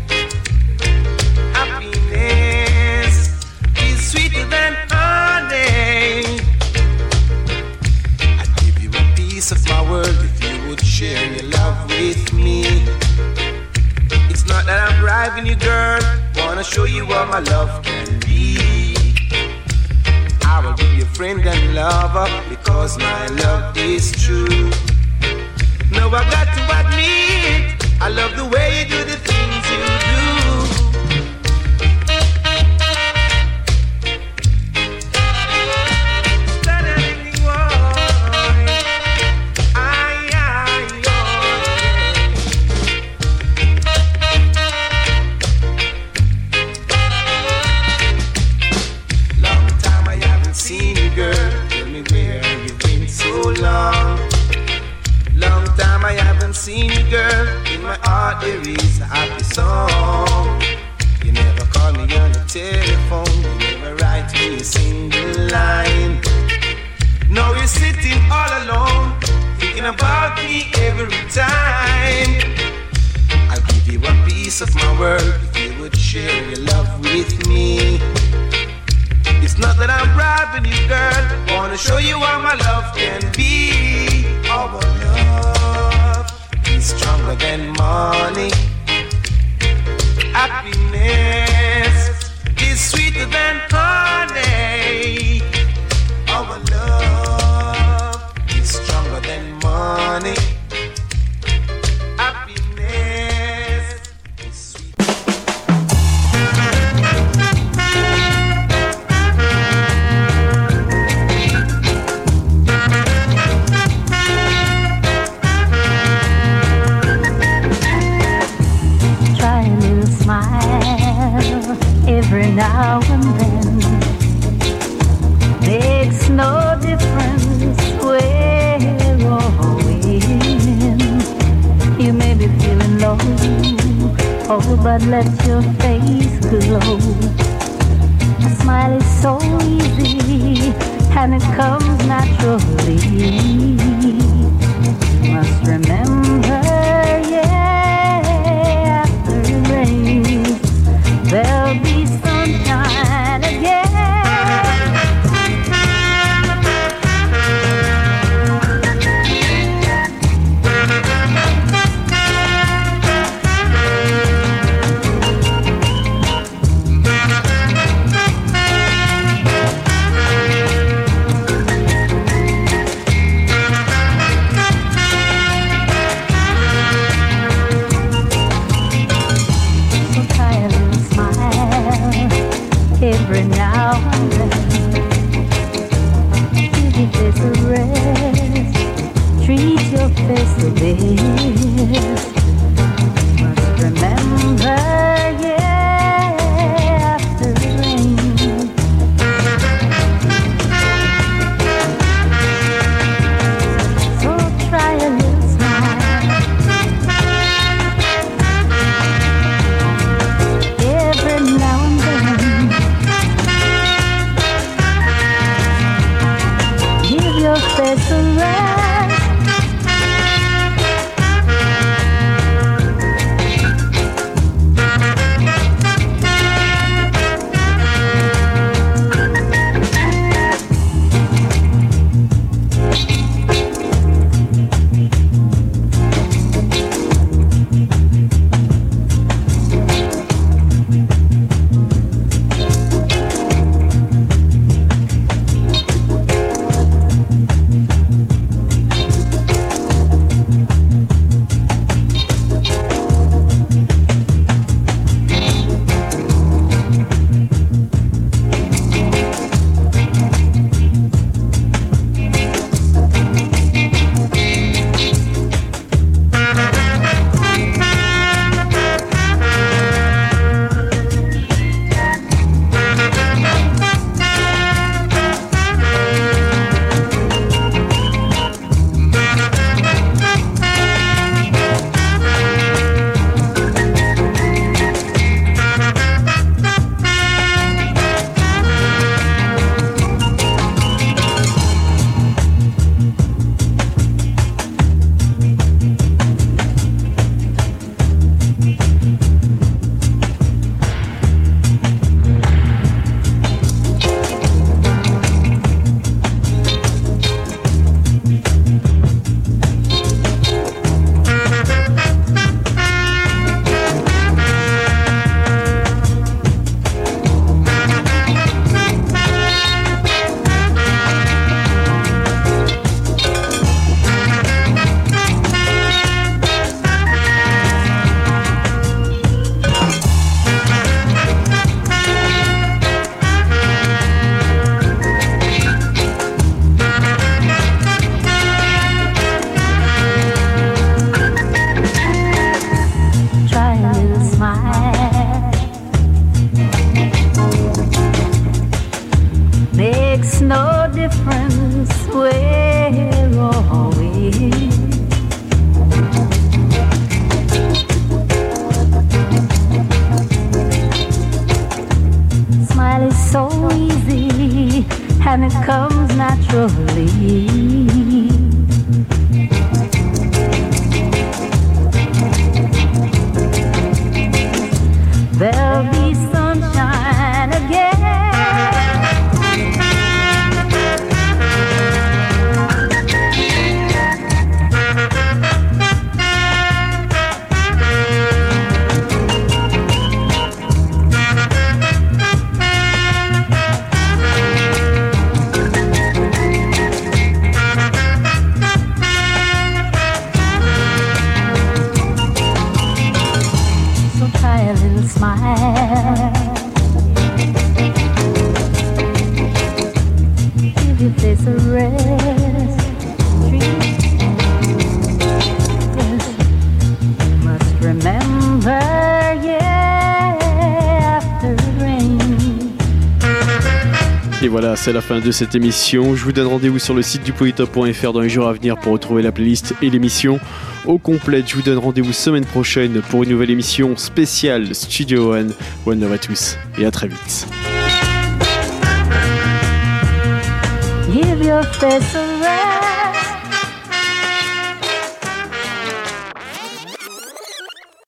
Speaker 17: C'est la fin de cette émission. Je vous donne rendez-vous sur le site du polytop.fr dans les jours à venir pour retrouver la playlist et l'émission au complet. Je vous donne rendez-vous semaine prochaine pour une nouvelle émission spéciale Studio One. One love à tous et à très vite.